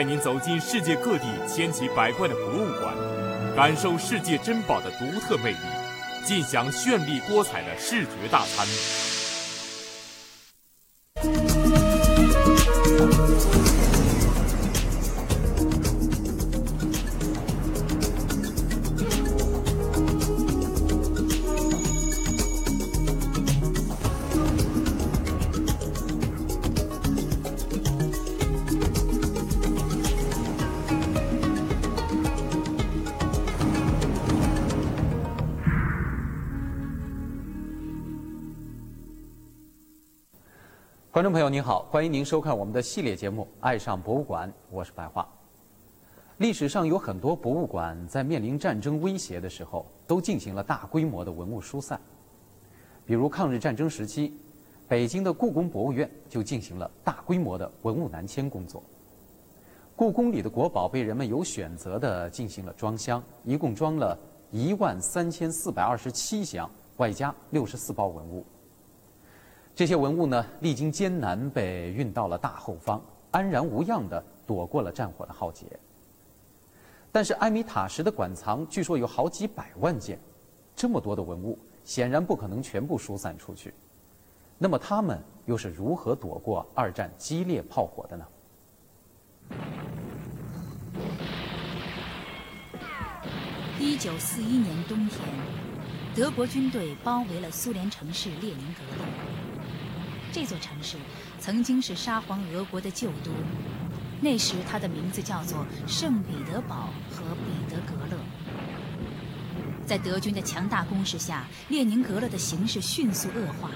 带您走进世界各地千奇百怪的博物馆，感受世界珍宝的独特魅力，尽享绚丽多彩的视觉大餐。观众朋友您好，欢迎您收看我们的系列节目《爱上博物馆》，我是白桦。历史上有很多博物馆在面临战争威胁的时候，都进行了大规模的文物疏散。比如抗日战争时期，北京的故宫博物院就进行了大规模的文物南迁工作。故宫里的国宝被人们有选择地进行了装箱，一共装了一万三千四百二十七箱，外加六十四包文物。这些文物呢，历经艰难被运到了大后方，安然无恙地躲过了战火的浩劫。但是埃米塔什的馆藏据说有好几百万件，这么多的文物，显然不可能全部疏散出去。那么他们又是如何躲过二战激烈炮火的呢？一九四一年冬天，德国军队包围了苏联城市列宁格勒。这座城市曾经是沙皇俄国的旧都，那时它的名字叫做圣彼得堡和彼得格勒。在德军的强大攻势下，列宁格勒的形势迅速恶化。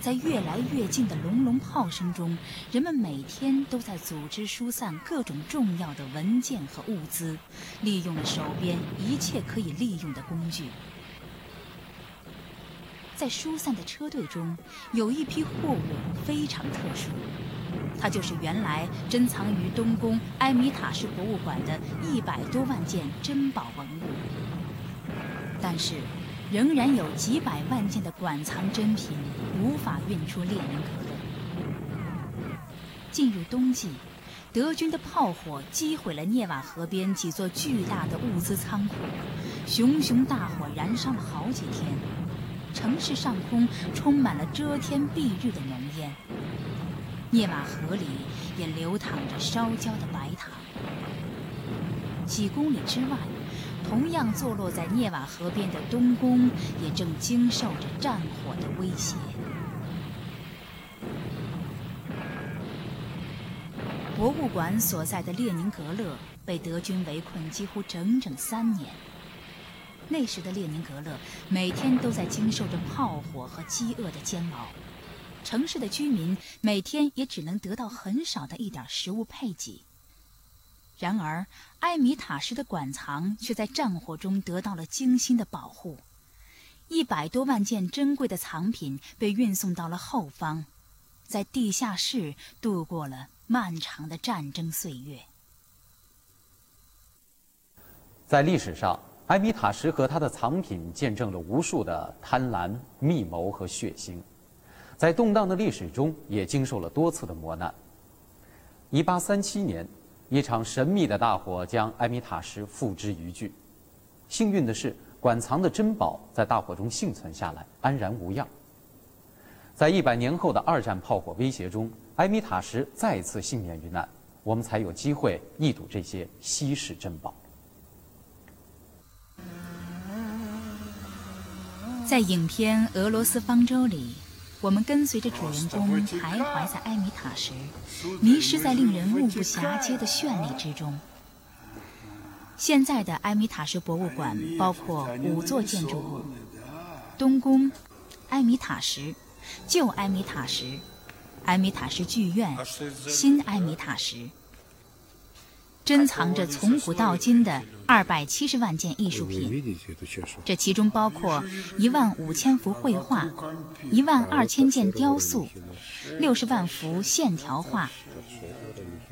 在越来越近的隆隆炮声中，人们每天都在组织疏散各种重要的文件和物资，利用了手边一切可以利用的工具。在疏散的车队中，有一批货物非常特殊，它就是原来珍藏于东宫埃米塔什博物馆的一百多万件珍宝文物。但是，仍然有几百万件的馆藏珍品无法运出列宁格勒。进入冬季，德军的炮火击毁了涅瓦河边几座巨大的物资仓库，熊熊大火燃烧了好几天。城市上空充满了遮天蔽日的浓烟，涅瓦河里也流淌着烧焦的白糖。几公里之外，同样坐落在涅瓦河边的东宫也正经受着战火的威胁。博物馆所在的列宁格勒被德军围困几乎整整三年。那时的列宁格勒每天都在经受着炮火和饥饿的煎熬，城市的居民每天也只能得到很少的一点食物配给。然而，埃米塔什的馆藏却在战火中得到了精心的保护，一百多万件珍贵的藏品被运送到了后方，在地下室度过了漫长的战争岁月。在历史上。埃米塔什和他的藏品见证了无数的贪婪、密谋和血腥，在动荡的历史中也经受了多次的磨难。一八三七年，一场神秘的大火将埃米塔什付之一炬。幸运的是，馆藏的珍宝在大火中幸存下来，安然无恙。在一百年后的二战炮火威胁中，埃米塔什再次幸免于难，我们才有机会一睹这些稀世珍宝。在影片《俄罗斯方舟》里，我们跟随着主人公徘徊在埃米塔什，迷失在令人目不暇接的绚丽之中。现在的埃米塔什博物馆包括五座建筑物：东宫、埃米塔什、旧埃米塔什、埃米塔什剧院、新埃米塔什。珍藏着从古到今的二百七十万件艺术品，这其中包括一万五千幅绘画、一万二千件雕塑、六十万幅线条画、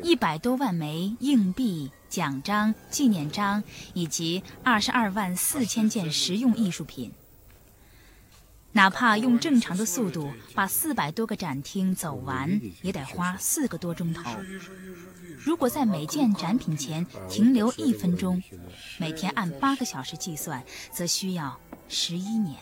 一百多万枚硬币、奖章、纪念章，以及二十二万四千件实用艺术品。哪怕用正常的速度把四百多个展厅走完，也得花四个多钟头。如果在每件展品前停留一分钟，每天按八个小时计算，则需要十一年。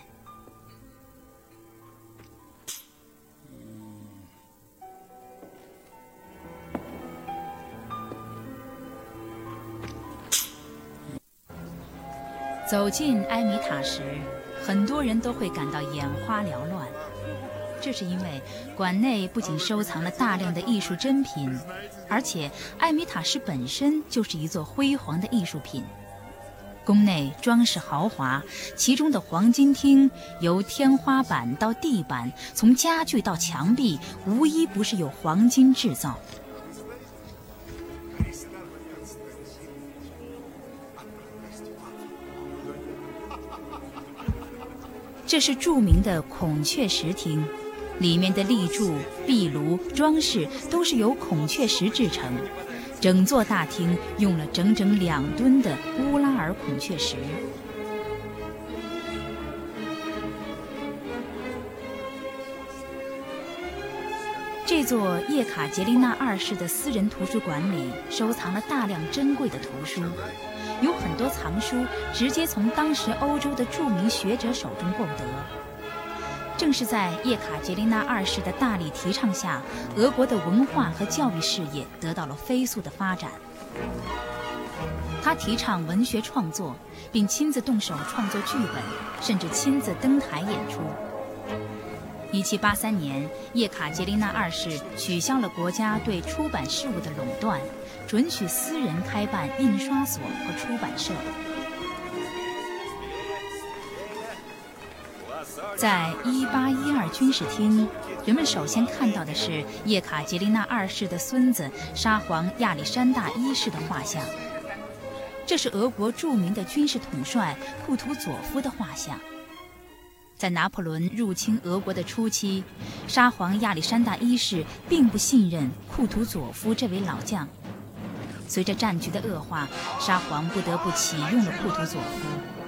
走进埃米塔时，很多人都会感到眼花缭乱。这是因为馆内不仅收藏了大量的艺术珍品，而且艾米塔什本身就是一座辉煌的艺术品。宫内装饰豪华，其中的黄金厅由天花板到地板，从家具到墙壁，无一不是由黄金制造。这是著名的孔雀石厅，里面的立柱、壁炉、装饰都是由孔雀石制成。整座大厅用了整整两吨的乌拉尔孔雀石。这座叶卡捷琳娜二世的私人图书馆里收藏了大量珍贵的图书。有很多藏书直接从当时欧洲的著名学者手中购得。正是在叶卡捷琳娜二世的大力提倡下，俄国的文化和教育事业得到了飞速的发展。他提倡文学创作，并亲自动手创作剧本，甚至亲自登台演出。1783年，叶卡捷琳娜二世取消了国家对出版事务的垄断。准许私人开办印刷所和出版社。在一八一二军事厅，人们首先看到的是叶卡捷琳娜二世的孙子沙皇亚历山大一世的画像。这是俄国著名的军事统帅库图佐夫的画像。在拿破仑入侵俄国的初期，沙皇亚历山大一世并不信任库图佐夫这位老将。随着战局的恶化，沙皇不得不启用了库图佐夫。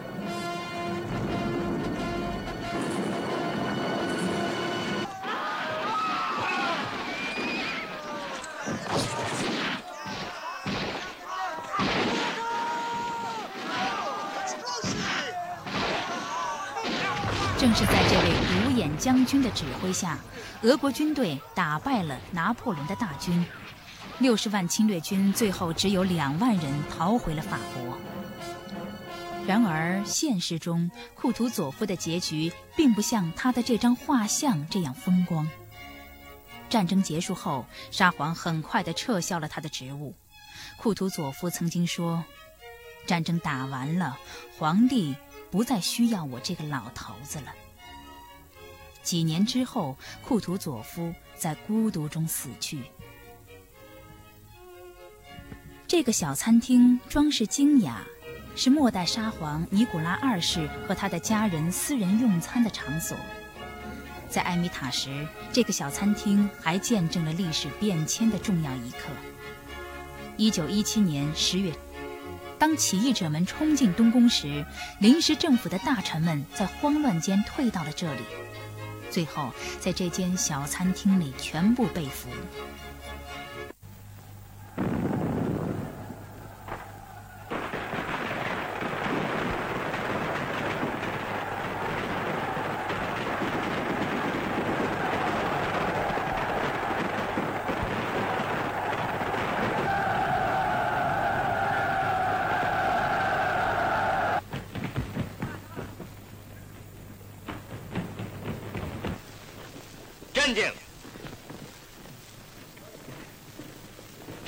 是在这位独眼将军的指挥下，俄国军队打败了拿破仑的大军。六十万侵略军最后只有两万人逃回了法国。然而，现实中库图佐夫的结局并不像他的这张画像这样风光。战争结束后，沙皇很快地撤销了他的职务。库图佐夫曾经说：“战争打完了，皇帝不再需要我这个老头子了。”几年之后，库图佐夫在孤独中死去。这个小餐厅装饰精雅，是末代沙皇尼古拉二世和他的家人私人用餐的场所。在埃米塔什，这个小餐厅还见证了历史变迁的重要一刻。一九一七年十月，当起义者们冲进东宫时，临时政府的大臣们在慌乱间退到了这里，最后在这间小餐厅里全部被俘。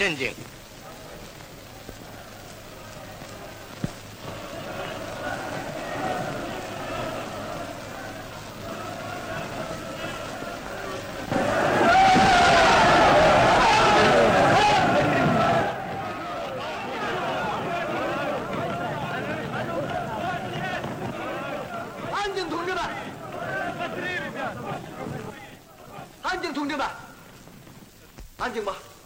엔딩 한진 돌려라! 한진 돌려라! 한진 봐!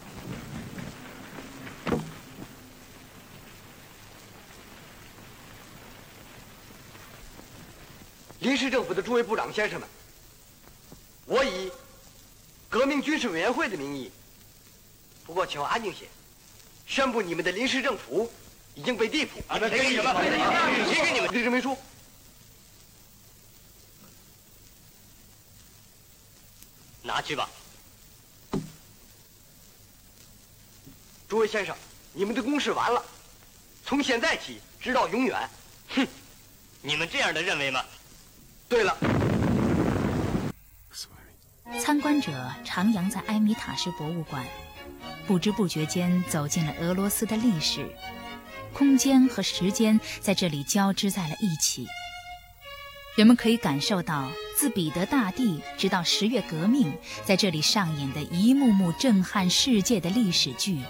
临时政府的诸位部长先生们，我以革命军事委员会的名义，不过请安静些，宣布你们的临时政府已经被地 phủ。啊，那谁给你们？谁给你们的证明书？拿去吧。诸位先生，你们的公事完了，从现在起直到永远。哼，你们这样的认为吗？对了，参观者徜徉在埃米塔什博物馆，不知不觉间走进了俄罗斯的历史。空间和时间在这里交织在了一起，人们可以感受到自彼得大帝直到十月革命在这里上演的一幕幕震撼世界的历史剧，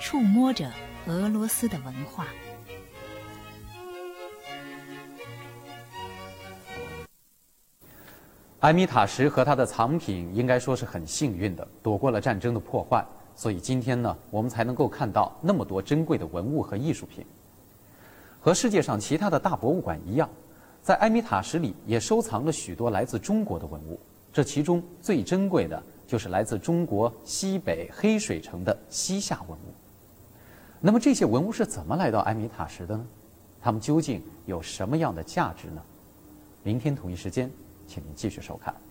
触摸着俄罗斯的文化。埃米塔什和他的藏品应该说是很幸运的，躲过了战争的破坏，所以今天呢，我们才能够看到那么多珍贵的文物和艺术品。和世界上其他的大博物馆一样，在埃米塔什里也收藏了许多来自中国的文物，这其中最珍贵的就是来自中国西北黑水城的西夏文物。那么这些文物是怎么来到埃米塔什的呢？它们究竟有什么样的价值呢？明天同一时间。请您继续收看。